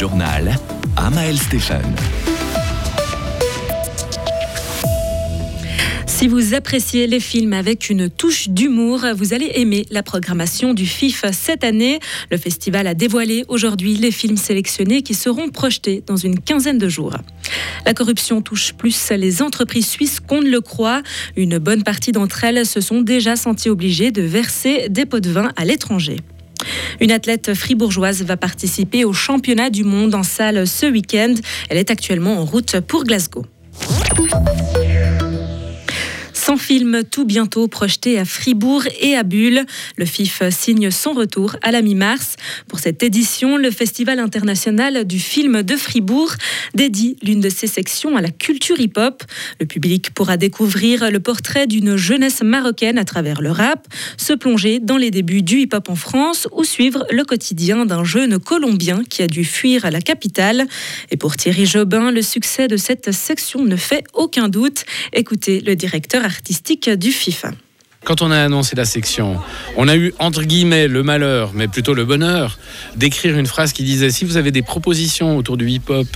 journal, Amael Stéphane. Si vous appréciez les films avec une touche d'humour, vous allez aimer la programmation du FIF cette année. Le festival a dévoilé aujourd'hui les films sélectionnés qui seront projetés dans une quinzaine de jours. La corruption touche plus les entreprises suisses qu'on ne le croit. Une bonne partie d'entre elles se sont déjà senties obligées de verser des pots de vin à l'étranger. Une athlète fribourgeoise va participer au championnat du monde en salle ce week-end. Elle est actuellement en route pour Glasgow. Sans film tout bientôt projeté à Fribourg et à Bulle. Le FIF signe son retour à la mi-mars. Pour cette édition, le Festival international du film de Fribourg dédie l'une de ses sections à la culture hip-hop. Le public pourra découvrir le portrait d'une jeunesse marocaine à travers le rap, se plonger dans les débuts du hip-hop en France ou suivre le quotidien d'un jeune Colombien qui a dû fuir à la capitale. Et pour Thierry Jobin, le succès de cette section ne fait aucun doute. Écoutez le directeur artistique du FIFA. Quand on a annoncé la section, on a eu entre guillemets le malheur, mais plutôt le bonheur, d'écrire une phrase qui disait si vous avez des propositions autour du hip-hop,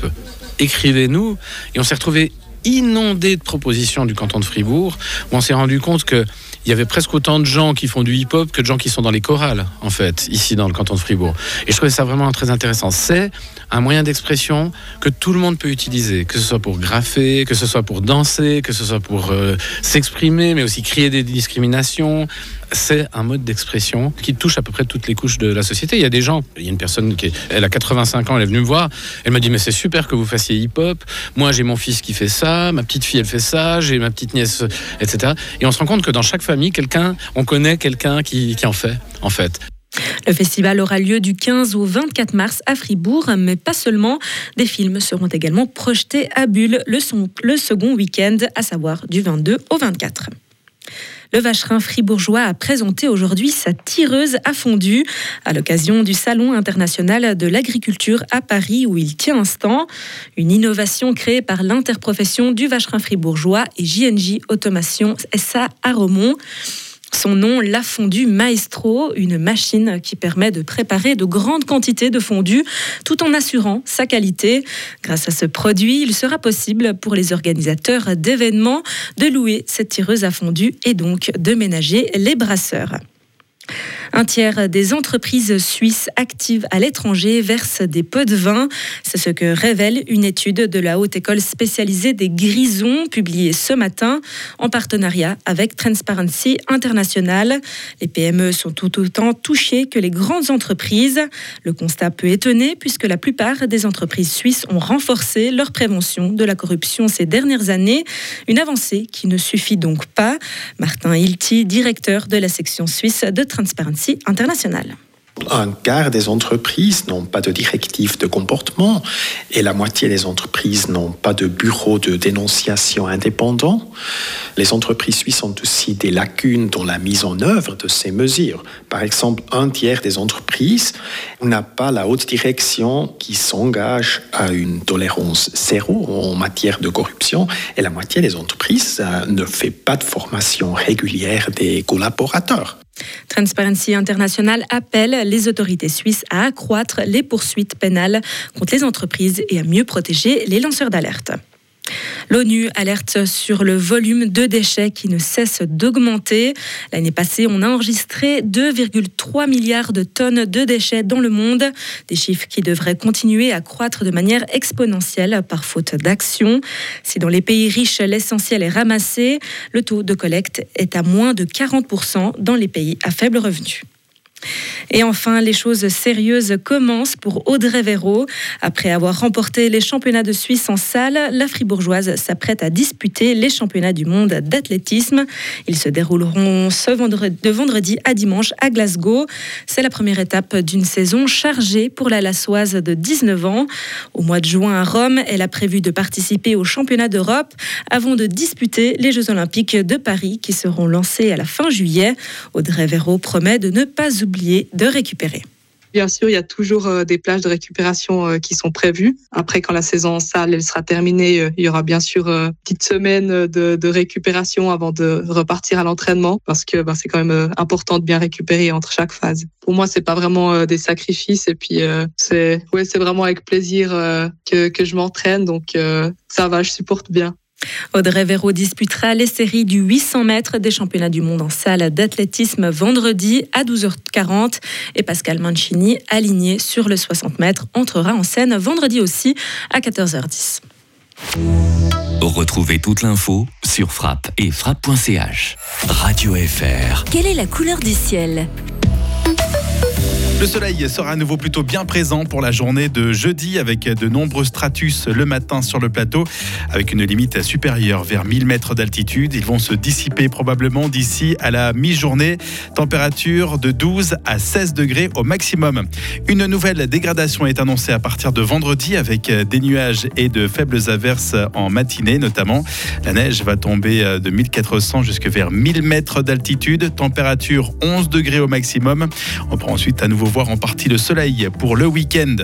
écrivez-nous. Et on s'est retrouvé inondé de propositions du canton de Fribourg, où on s'est rendu compte que il y avait presque autant de gens qui font du hip-hop que de gens qui sont dans les chorales, en fait, ici dans le canton de Fribourg. Et je trouvais ça vraiment très intéressant. C'est un moyen d'expression que tout le monde peut utiliser, que ce soit pour graffer, que ce soit pour danser, que ce soit pour euh, s'exprimer, mais aussi créer des discriminations. C'est un mode d'expression qui touche à peu près toutes les couches de la société. Il y a des gens, il y a une personne qui elle a 85 ans, elle est venue me voir, elle m'a dit mais c'est super que vous fassiez hip-hop. Moi j'ai mon fils qui fait ça, ma petite fille elle fait ça, j'ai ma petite nièce, etc. Et on se rend compte que dans chaque famille, quelqu'un, on connaît quelqu'un qui, qui en fait, en fait. Le festival aura lieu du 15 au 24 mars à Fribourg, mais pas seulement. Des films seront également projetés à Bulle le, le second week-end, à savoir du 22 au 24. Le vacherin fribourgeois a présenté aujourd'hui sa tireuse à fondu à l'occasion du Salon international de l'agriculture à Paris où il tient un. Une innovation créée par l'interprofession du vacherin fribourgeois et JNJ Automation SA à Romont. Son nom, la fondue Maestro, une machine qui permet de préparer de grandes quantités de fondue tout en assurant sa qualité. Grâce à ce produit, il sera possible pour les organisateurs d'événements de louer cette tireuse à fondue et donc de ménager les brasseurs. Un tiers des entreprises suisses actives à l'étranger versent des pots de vin. C'est ce que révèle une étude de la Haute École spécialisée des Grisons publiée ce matin en partenariat avec Transparency International. Les PME sont tout autant touchées que les grandes entreprises. Le constat peut étonner puisque la plupart des entreprises suisses ont renforcé leur prévention de la corruption ces dernières années. Une avancée qui ne suffit donc pas. Martin Hilti, directeur de la section suisse de Transparency internationale. Un quart des entreprises n'ont pas de directive de comportement et la moitié des entreprises n'ont pas de bureau de dénonciation indépendant. Les entreprises suisses ont aussi des lacunes dans la mise en œuvre de ces mesures. Par exemple, un tiers des entreprises n'a pas la haute direction qui s'engage à une tolérance zéro en matière de corruption et la moitié des entreprises euh, ne fait pas de formation régulière des collaborateurs. Transparency International appelle les autorités suisses à accroître les poursuites pénales contre les entreprises et à mieux protéger les lanceurs d'alerte. L'ONU alerte sur le volume de déchets qui ne cesse d'augmenter. L'année passée, on a enregistré 2,3 milliards de tonnes de déchets dans le monde, des chiffres qui devraient continuer à croître de manière exponentielle par faute d'action. Si dans les pays riches, l'essentiel est ramassé, le taux de collecte est à moins de 40% dans les pays à faible revenu. Et enfin, les choses sérieuses commencent pour Audrey Véro. Après avoir remporté les championnats de Suisse en salle, la fribourgeoise s'apprête à disputer les championnats du monde d'athlétisme. Ils se dérouleront ce vendredi, de vendredi à dimanche à Glasgow. C'est la première étape d'une saison chargée pour la lassoise de 19 ans. Au mois de juin à Rome, elle a prévu de participer aux championnats d'Europe avant de disputer les Jeux olympiques de Paris qui seront lancés à la fin juillet. Audrey Véro promet de ne pas oublier de récupérer. Bien sûr, il y a toujours euh, des plages de récupération euh, qui sont prévues. Après, quand la saison salle elle sera terminée, euh, il y aura bien sûr une petite semaine de, récupération avant de repartir à l'entraînement parce que ben, c'est quand même important de bien récupérer entre chaque phase. Pour moi, c'est pas vraiment des sacrifices et puis c'est ouais, c'est vraiment avec plaisir que je m'entraîne. Donc ça va, je supporte bien. Audrey Véro disputera les séries du 800 mètres des championnats du monde en salle d'athlétisme vendredi à 12h40 et Pascal Mancini, aligné sur le 60 mètres, entrera en scène vendredi aussi à 14h10. Retrouvez toute l'info sur frappe et frappe.ch. Radio FR. Quelle est la couleur du ciel? Le soleil sera à nouveau plutôt bien présent pour la journée de jeudi avec de nombreux stratus le matin sur le plateau avec une limite supérieure vers 1000 mètres d'altitude. Ils vont se dissiper probablement d'ici à la mi-journée. Température de 12 à 16 degrés au maximum. Une nouvelle dégradation est annoncée à partir de vendredi avec des nuages et de faibles averses en matinée notamment. La neige va tomber de 1400 jusque vers 1000 mètres d'altitude. Température 11 degrés au maximum. On prend ensuite à nouveau voir en partie le soleil pour le week-end.